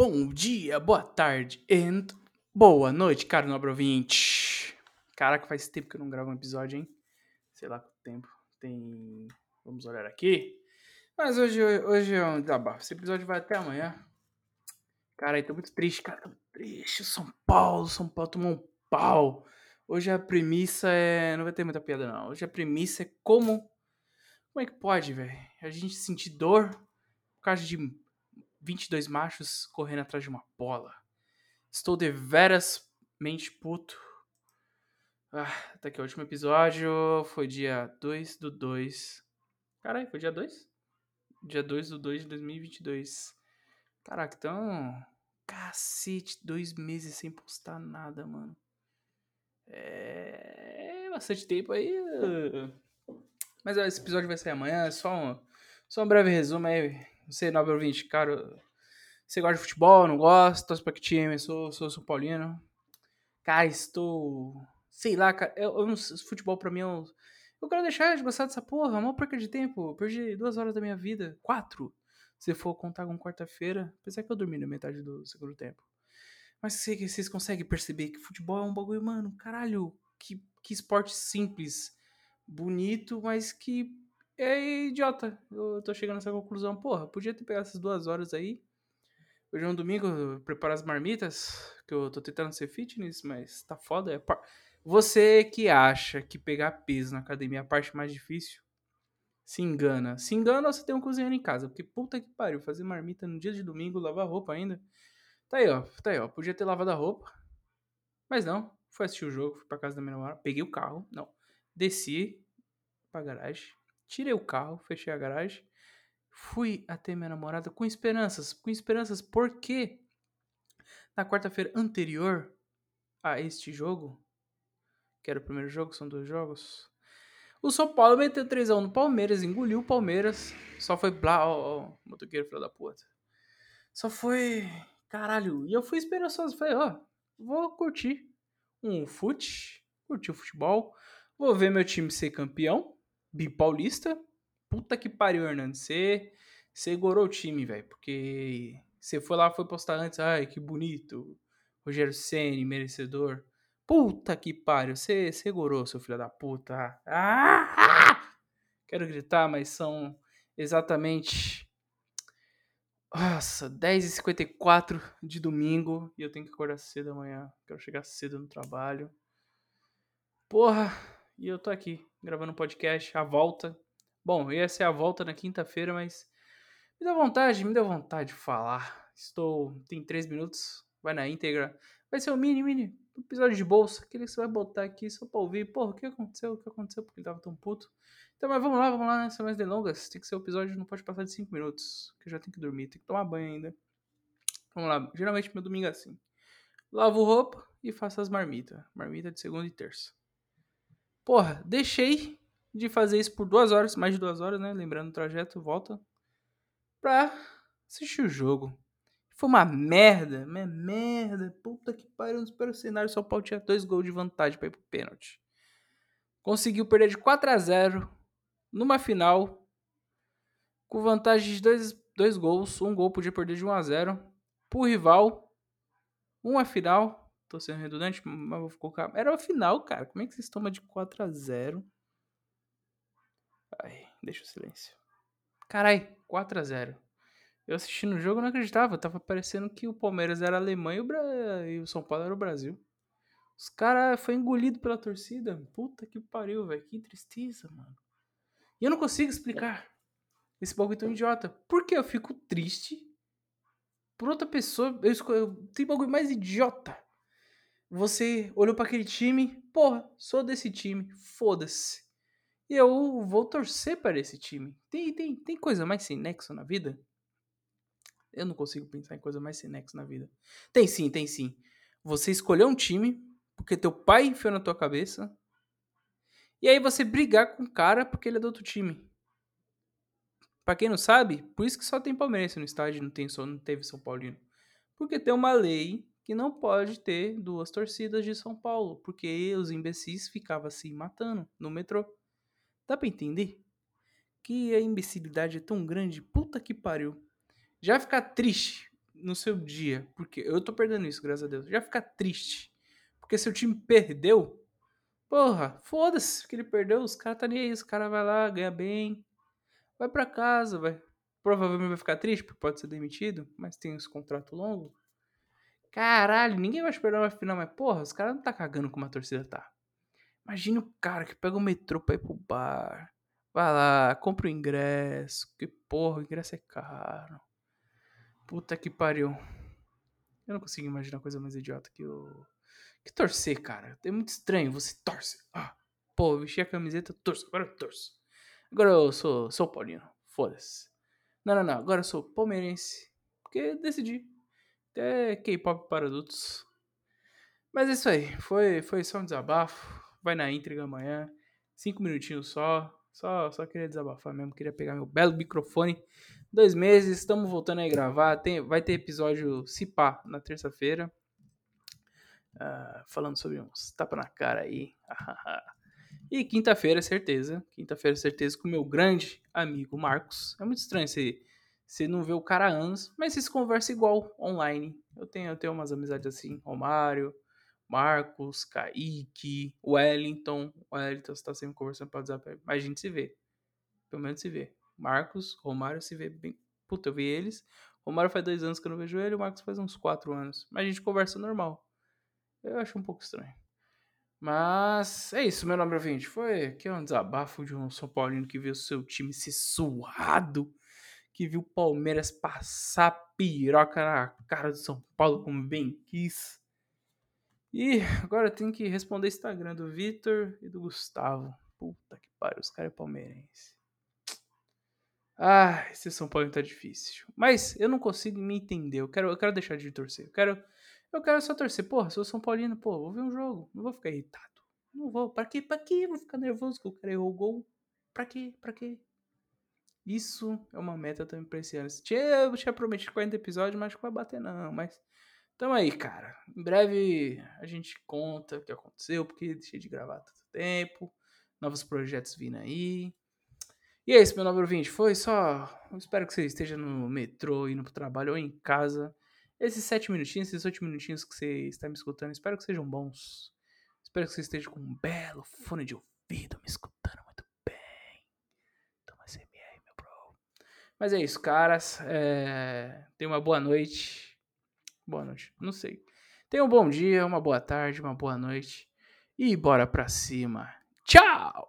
Bom dia, boa tarde e boa noite, caro nobre ouvinte. Caraca, faz tempo que eu não gravo um episódio, hein? Sei lá quanto tempo. Tem. Vamos olhar aqui. Mas hoje, hoje é um desabafo. Esse episódio vai até amanhã. Cara, eu tô muito triste, cara. Tô triste. São Paulo, São Paulo tomou um pau. Hoje a premissa é. Não vai ter muita piada, não. Hoje a premissa é como. Como é que pode, velho? A gente sentir dor por causa de 22 machos correndo atrás de uma bola. Estou deveras mente puto. Ah, tá aqui o último episódio. Foi dia 2 do 2. Caralho, foi dia 2? Dia 2 do 2 de 2022. Caraca, então. Cacete, dois meses sem postar nada, mano. É. Bastante tempo aí. Mas esse episódio vai sair amanhã. É só um, só um breve resumo aí você, nobre ouvinte, cara, você gosta de futebol, não gosta? Torce pra que time? Sou, sou São Paulino. Cara, estou. Sei lá, cara. Eu, eu futebol pra mim eu. Eu quero deixar de gostar dessa porra. É uma perca de tempo. Eu perdi duas horas da minha vida. Quatro. Se for contar com quarta-feira. Apesar que eu dormi na metade do segundo tempo. Mas vocês conseguem perceber que futebol é um bagulho, mano. Caralho. Que, que esporte simples. Bonito, mas que é idiota. Eu tô chegando nessa conclusão. Porra, podia ter pegado essas duas horas aí. Hoje é um domingo, preparar as marmitas, que eu tô tentando ser fitness, mas tá foda. É par... Você que acha que pegar peso na academia é a parte mais difícil, se engana. Se engana ou você tem um cozinheiro em casa, porque puta que pariu, fazer marmita no dia de domingo, lavar roupa ainda. Tá aí, ó, tá aí, ó. Podia ter lavado a roupa, mas não. Fui assistir o jogo, fui pra casa da minha namorada, peguei o carro, não. Desci pra garagem, Tirei o carro, fechei a garagem, fui até minha namorada com esperanças. Com esperanças porque na quarta-feira anterior a este jogo, que era o primeiro jogo, são dois jogos, o São Paulo meteu 3x1 no Palmeiras, engoliu o Palmeiras, só foi blá, ó, ó, motoqueiro filho da puta. Só foi, caralho, e eu fui esperançoso, falei, ó, vou curtir um fute, curtir o futebol, vou ver meu time ser campeão, bipaulista. Puta que pariu, Hernando. Você, gorou o time, velho. Porque você foi lá, foi postar antes. Ai, que bonito. Rogério Ceni merecedor. Puta que pariu. Você, gorou, seu filho da puta. Ah! Quero gritar, mas são exatamente. Nossa, 10h54 de domingo. E eu tenho que acordar cedo amanhã. Quero chegar cedo no trabalho. Porra, e eu tô aqui gravando um podcast, a volta. Bom, ia ser a volta na quinta-feira, mas me deu vontade, me deu vontade de falar. Estou. Tem três minutos, vai na íntegra. Vai ser o mini, mini episódio de bolsa, aquele que você vai botar aqui só pra ouvir. Porra, o que aconteceu? O que aconteceu? Porque ele tava tão puto. Então, mas vamos lá, vamos lá, nessa mais delongas. Tem que ser o episódio, não pode passar de cinco minutos, que eu já tenho que dormir, tem que tomar banho ainda. Vamos lá, geralmente meu domingo é assim. Lavo roupa e faço as marmitas. Marmita de segunda e terça. Porra, deixei de fazer isso por duas horas, mais de duas horas, né? Lembrando o trajeto, volta. Pra assistir o jogo. Foi uma merda, uma merda. Puta que pariu, nos primeiros cenários, São Paulo tinha dois gols de vantagem pra ir pro pênalti. Conseguiu perder de 4 a 0 numa final, com vantagem de dois, dois gols. Um gol podia perder de 1 a 0 pro rival. Uma final, Tô sendo redundante, mas vou colocar. Era o final, cara. Como é que vocês tomam de 4 a 0 Ai, deixa o silêncio. Carai, 4 a 0 Eu assistindo o jogo não acreditava. Tava parecendo que o Palmeiras era a Alemanha e o, Bra... e o São Paulo era o Brasil. Os caras foi engolido pela torcida. Puta que pariu, velho. Que tristeza, mano. E eu não consigo explicar esse bagulho tão idiota. Por que eu fico triste por outra pessoa? Eu, escolho... Bagulho mais idiota você olhou para aquele time, porra, sou desse time, foda-se. E eu vou torcer para esse time. Tem, tem, tem coisa mais sem nexo na vida? Eu não consigo pensar em coisa mais sem nexo na vida. Tem sim, tem sim. Você escolheu um time porque teu pai enfiou na tua cabeça. E aí você brigar com o cara porque ele é do outro time. Pra quem não sabe, por isso que só tem palmeirense no estádio, não, tem, só, não teve São Paulino. Porque tem uma lei que não pode ter duas torcidas de São Paulo, porque os imbecis ficavam se matando no metrô. Dá pra entender? Que a imbecilidade é tão grande, puta que pariu. Já ficar triste no seu dia, porque eu tô perdendo isso, graças a Deus, já ficar triste. Porque seu time perdeu, porra, foda-se que ele perdeu, os caras tá nem aí, os caras vai lá, ganha bem, vai para casa, vai. Provavelmente vai ficar triste, porque pode ser demitido, mas tem esse contrato longo. Caralho, ninguém vai esperar uma final, mas porra, os caras não tá cagando como a torcida tá. Imagina o cara que pega o metrô pra ir pro bar. Vai lá, compra o ingresso. Que porra, o ingresso é caro. Puta que pariu. Eu não consigo imaginar coisa mais idiota que o. Que torcer, cara. É muito estranho. Você torce. Ah, pô, eu vesti a camiseta, torço. Agora eu torço. Agora eu sou sou Paulino. Foda-se. Não, não, não. Agora eu sou palmeirense. Porque decidi. Até K-pop para adultos. Mas é isso aí. Foi, foi só um desabafo. Vai na íntegra amanhã. Cinco minutinhos só. Só, só queria desabafar mesmo. Queria pegar meu belo microfone. Dois meses. Estamos voltando aí gravar. Tem, vai ter episódio Cipá na terça-feira. Uh, falando sobre uns tapa na cara aí. e quinta-feira, certeza. Quinta-feira, certeza, com o meu grande amigo Marcos. É muito estranho você, você não ver o cara há anos, mas vocês conversam igual online. Eu tenho, eu tenho umas amizades assim, Romário, Marcos, Kaique, Wellington. O Wellington está sempre conversando para WhatsApp, mas a gente se vê. Pelo menos se vê. Marcos, Romário se vê bem. Puta, eu vi eles. Romário faz dois anos que eu não vejo ele, o Marcos faz uns quatro anos. Mas a gente conversa normal. Eu acho um pouco estranho. Mas é isso, meu nome é Vinte. Foi aqui um desabafo de um São Paulino que viu seu time ser suado, que viu o Palmeiras passar piroca na cara do São Paulo como bem quis. E agora tenho que responder Instagram do Vitor e do Gustavo. Puta que pariu, os caras é palmeirense. Ah, esse São Paulo tá difícil. Mas eu não consigo me entender. Eu quero, eu quero deixar de torcer. Eu quero, eu quero só torcer. Porra, sou São Paulino, pô, vou ver um jogo. Não vou ficar irritado. Não vou. Pra quê? Pra quê? Vou ficar nervoso que o cara errou o gol. Pra quê? Pra quê? Isso é uma meta também pra esse ano. Eu tinha prometido 40 episódios, mas que vai bater não. Mas então aí, cara. Em breve a gente conta o que aconteceu, porque deixei de gravar tanto tempo. Novos projetos vindo aí. E é isso, meu nobre ouvinte. Foi só. Espero que você esteja no metrô, indo pro trabalho ou em casa. Esses sete minutinhos, esses oito minutinhos que você está me escutando, espero que sejam bons. Espero que você esteja com um belo fone de ouvido me escutando muito bem. Toma CMR, meu bro. Mas é isso, caras. É... Tenha uma boa noite. Boa noite. Não sei. Tenha um bom dia, uma boa tarde, uma boa noite. E bora pra cima. Tchau!